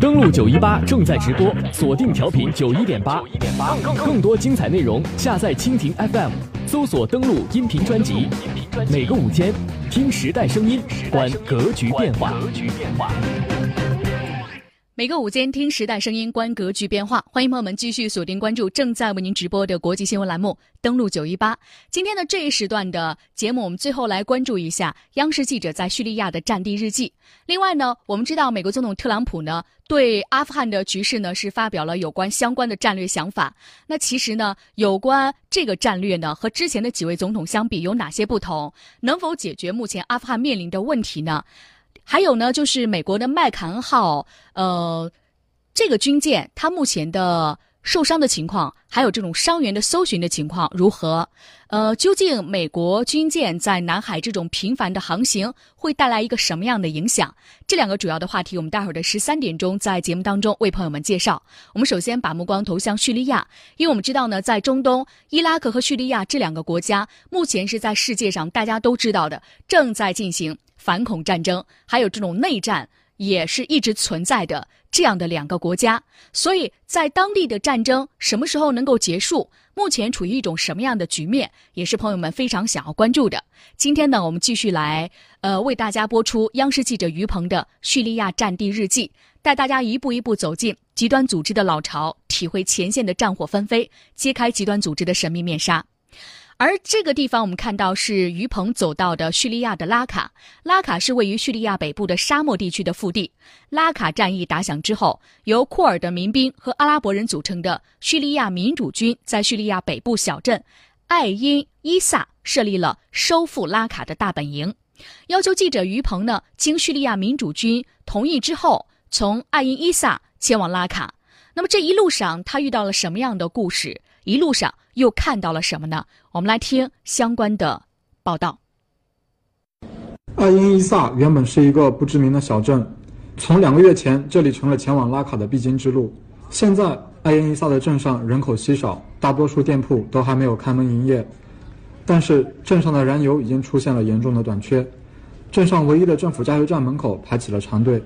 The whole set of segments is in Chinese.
登录九一八正在直播，锁定调频九一点八，更多精彩内容下载蜻蜓 FM，搜索登录音频专辑。每个午间，听时代声音，观格局变化。每个午间听时代声音，观格局变化。欢迎朋友们继续锁定关注正在为您直播的国际新闻栏目，登录九一八。今天的这一时段的节目，我们最后来关注一下央视记者在叙利亚的战地日记。另外呢，我们知道美国总统特朗普呢对阿富汗的局势呢是发表了有关相关的战略想法。那其实呢，有关这个战略呢和之前的几位总统相比有哪些不同？能否解决目前阿富汗面临的问题呢？还有呢，就是美国的麦坎号，呃，这个军舰它目前的受伤的情况，还有这种伤员的搜寻的情况如何？呃，究竟美国军舰在南海这种频繁的航行会带来一个什么样的影响？这两个主要的话题，我们待会儿的十三点钟在节目当中为朋友们介绍。我们首先把目光投向叙利亚，因为我们知道呢，在中东，伊拉克和叙利亚这两个国家目前是在世界上大家都知道的正在进行。反恐战争还有这种内战也是一直存在的这样的两个国家，所以在当地的战争什么时候能够结束？目前处于一种什么样的局面，也是朋友们非常想要关注的。今天呢，我们继续来呃为大家播出央视记者于鹏的叙利亚战地日记，带大家一步一步走进极端组织的老巢，体会前线的战火纷飞，揭开极端组织的神秘面纱。而这个地方，我们看到是于鹏走到的叙利亚的拉卡。拉卡是位于叙利亚北部的沙漠地区的腹地。拉卡战役打响之后，由库尔德民兵和阿拉伯人组成的叙利亚民主军，在叙利亚北部小镇艾因伊萨设立了收复拉卡的大本营，要求记者于鹏呢，经叙利亚民主军同意之后，从艾因伊萨前往拉卡。那么这一路上，他遇到了什么样的故事？一路上又看到了什么呢？我们来听相关的报道。艾因伊萨原本是一个不知名的小镇，从两个月前，这里成了前往拉卡的必经之路。现在，艾因伊萨的镇上人口稀少，大多数店铺都还没有开门营业。但是，镇上的燃油已经出现了严重的短缺，镇上唯一的政府加油站门口排起了长队。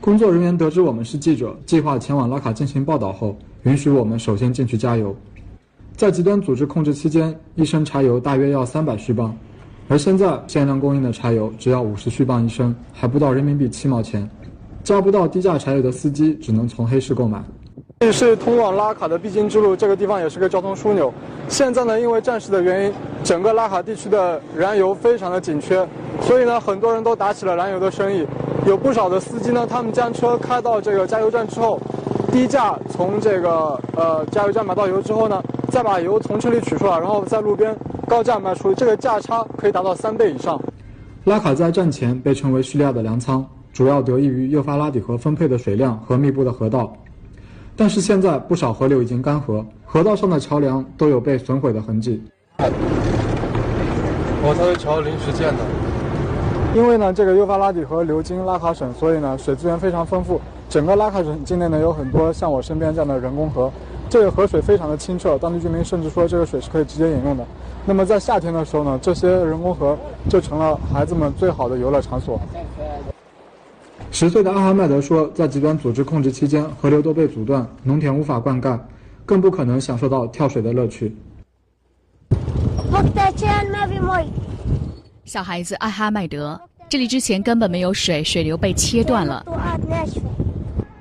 工作人员得知我们是记者，计划前往拉卡进行报道后，允许我们首先进去加油。在极端组织控制期间，一升柴油大约要三百续磅，而现在限量供应的柴油只要五十续磅一升，还不到人民币七毛钱。加不到低价柴油的司机只能从黑市购买。这是通往拉卡的必经之路，这个地方也是个交通枢纽。现在呢，因为战事的原因，整个拉卡地区的燃油非常的紧缺，所以呢，很多人都打起了燃油的生意。有不少的司机呢，他们将车开到这个加油站之后，低价从这个呃加油站买到油之后呢。再把油从车里取出来，然后在路边高价卖出，这个价差可以达到三倍以上。拉卡在战前被称为叙利亚的粮仓，主要得益于幼发拉底河分配的水量和密布的河道。但是现在不少河流已经干涸，河道上的桥梁都有被损毁的痕迹。我它是桥临时建的，因为呢这个幼发拉底河流经拉卡省，所以呢水资源非常丰富。整个拉卡省境内呢有很多像我身边这样的人工河。这个河水非常的清澈，当地居民甚至说这个水是可以直接饮用的。那么在夏天的时候呢，这些人工河就成了孩子们最好的游乐场所。十岁的阿哈迈德说，在极端组织控制期间，河流都被阻断，农田无法灌溉，更不可能享受到跳水的乐趣。小孩子阿哈迈德，这里之前根本没有水，水流被切断了。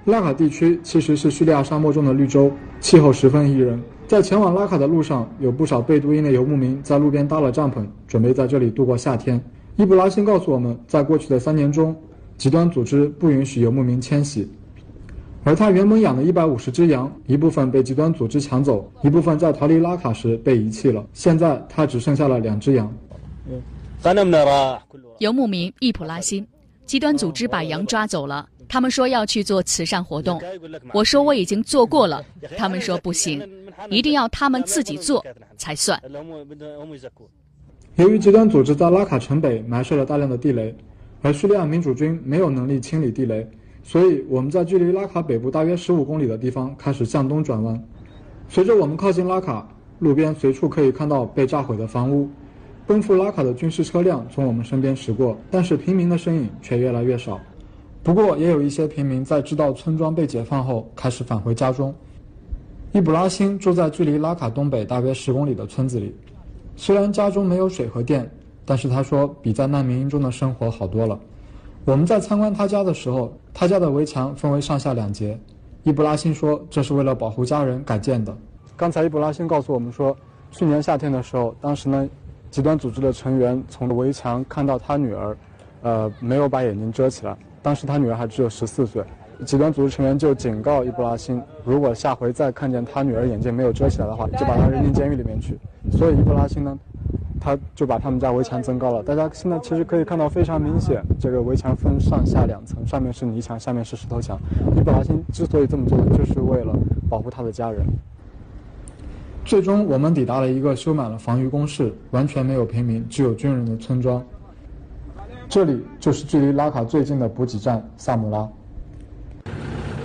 拉卡地区其实是叙利亚沙漠中的绿洲，气候十分宜人。在前往拉卡的路上，有不少贝都因的游牧民在路边搭了帐篷，准备在这里度过夏天。伊布拉辛告诉我们，在过去的三年中，极端组织不允许游牧民迁徙，而他原本养的一百五十只羊，一部分被极端组织抢走，一部分在逃离拉卡时被遗弃了。现在他只剩下了两只羊。游牧民易普拉辛，极端组织把羊抓走了。他们说要去做慈善活动，我说我已经做过了。他们说不行，一定要他们自己做才算。由于极端组织在拉卡城北埋设了大量的地雷，而叙利亚民主军没有能力清理地雷，所以我们在距离拉卡北部大约十五公里的地方开始向东转弯。随着我们靠近拉卡，路边随处可以看到被炸毁的房屋，奔赴拉卡的军事车辆从我们身边驶过，但是平民的身影却越来越少。不过，也有一些平民在知道村庄被解放后，开始返回家中。伊布拉辛住在距离拉卡东北大约十公里的村子里，虽然家中没有水和电，但是他说比在难民营中的生活好多了。我们在参观他家的时候，他家的围墙分为上下两节。伊布拉辛说，这是为了保护家人改建的。刚才伊布拉辛告诉我们说，去年夏天的时候，当时呢，极端组织的成员从围墙看到他女儿，呃，没有把眼睛遮起来。当时他女儿还只有十四岁，极端组织成员就警告伊布拉辛，如果下回再看见他女儿眼睛没有遮起来的话，就把他扔进监狱里面去。所以伊布拉辛呢？他就把他们家围墙增高了。大家现在其实可以看到非常明显，这个围墙分上下两层，上面是泥墙，下面是石头墙。伊布拉辛之所以这么做，就是为了保护他的家人。最终，我们抵达了一个修满了防御工事、完全没有平民、只有军人的村庄。这里就是距离拉卡最近的补给站萨姆拉。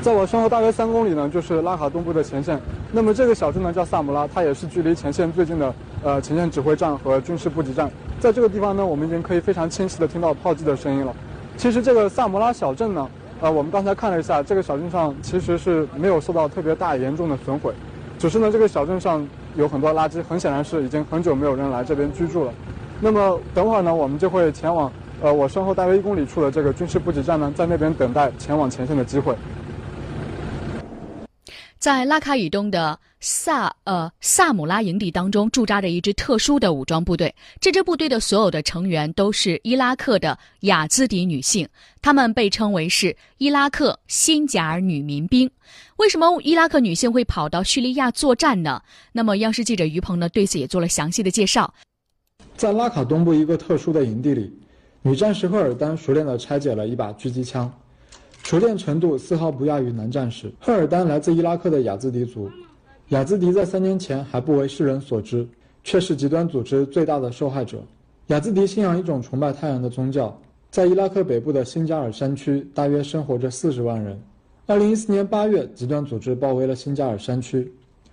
在我身后大约三公里呢，就是拉卡东部的前线。那么这个小镇呢叫萨姆拉，它也是距离前线最近的呃前线指挥站和军事补给站。在这个地方呢，我们已经可以非常清晰的听到炮击的声音了。其实这个萨姆拉小镇呢，呃，我们刚才看了一下，这个小镇上其实是没有受到特别大严重的损毁，只是呢这个小镇上有很多垃圾，很显然是已经很久没有人来这边居住了。那么等会儿呢，我们就会前往呃我身后大约一公里处的这个军事补给站呢，在那边等待前往前线的机会。在拉卡以东的萨呃萨姆拉营地当中，驻扎着一支特殊的武装部队。这支部队的所有的成员都是伊拉克的雅兹迪女性，她们被称为是伊拉克新加尔女民兵。为什么伊拉克女性会跑到叙利亚作战呢？那么，央视记者于鹏呢对此也做了详细的介绍。在拉卡东部一个特殊的营地里，女战士赫尔丹熟练地拆解了一把狙击枪。熟练程度丝毫不亚于男战士。赫尔丹来自伊拉克的雅兹迪族，雅兹迪在三年前还不为世人所知，却是极端组织最大的受害者。雅兹迪信仰一种崇拜太阳的宗教，在伊拉克北部的新加尔山区，大约生活着四十万人。二零一四年八月，极端组织包围了新加尔山区。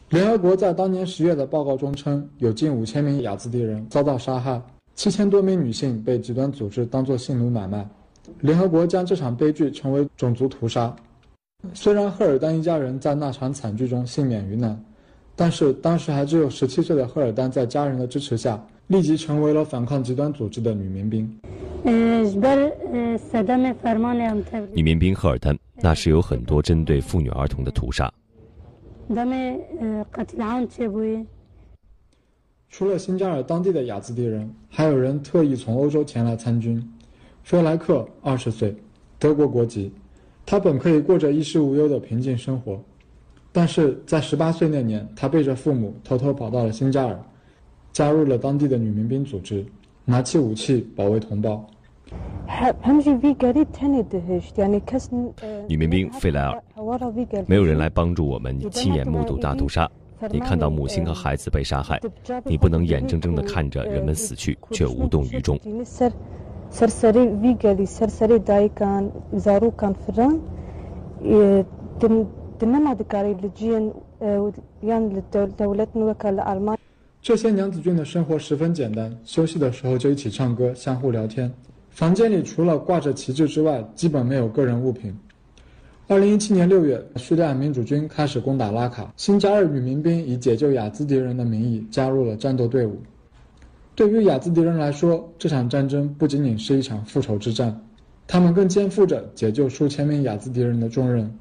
联合国在当年十月的报告中称，有近五千名雅兹迪人遭到杀害，七千多名女性被极端组织当作性奴买卖。联合国将这场悲剧称为种族屠杀。虽然赫尔丹一家人在那场惨剧中幸免于难，但是当时还只有十七岁的赫尔丹在家人的支持下，立即成为了反抗极端组织的女民兵。女民兵赫尔丹，那时有很多针对妇女儿童的屠杀。除了新加尔当地的雅兹迪人，还有人特意从欧洲前来参军。弗莱克二十岁，德国国籍。他本可以过着衣食无忧的平静生活，但是在十八岁那年，他背着父母偷偷跑到了新加尔，加入了当地的女民兵组织，拿起武器保卫同胞。女民兵费莱尔，没有人来帮助我们亲眼目睹大屠杀。你看到母亲和孩子被杀害，你不能眼睁睁地看着人们死去却无动于衷。这些娘子军的生活十分简单，休息的时候就一起唱歌，相互聊天。房间里除了挂着旗帜之外，基本没有个人物品。二零一七年六月，叙利亚民主军开始攻打拉卡，新加尔女民兵以解救雅兹迪人的名义加入了战斗队伍。对于雅兹迪人来说，这场战争不仅仅是一场复仇之战，他们更肩负着解救数千名雅兹迪人的重任。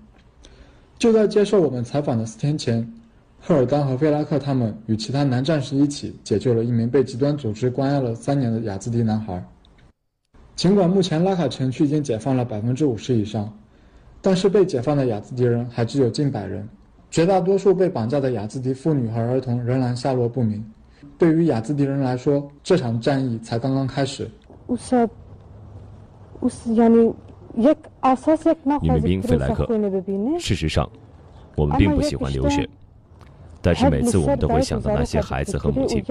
就在接受我们采访的四天前，赫尔丹和费拉克他们与其他男战士一起解救了一名被极端组织关押了三年的雅兹迪男孩。尽管目前拉卡城区已经解放了百分之五十以上，但是被解放的雅兹迪人还只有近百人，绝大多数被绑架的雅兹迪妇女和儿童仍然下落不明。对于雅兹迪人来说，这场战役才刚刚开始。女民兵费莱克，事实上，我们并不喜欢流血，但是每次我们都会想到那些孩子和母亲。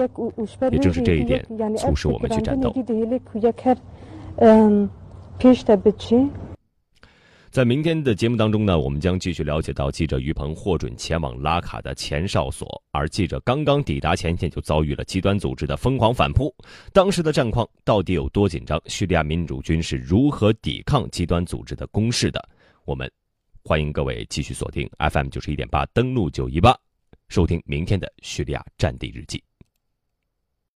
也正是这一点，促使我们去战斗。在明天的节目当中呢，我们将继续了解到记者于鹏获准前往拉卡的前哨所，而记者刚刚抵达前线就遭遇了极端组织的疯狂反扑。当时的战况到底有多紧张？叙利亚民主军是如何抵抗极端组织的攻势的？我们欢迎各位继续锁定 FM 九十一点八，登录九一八，收听明天的叙利亚战地日记。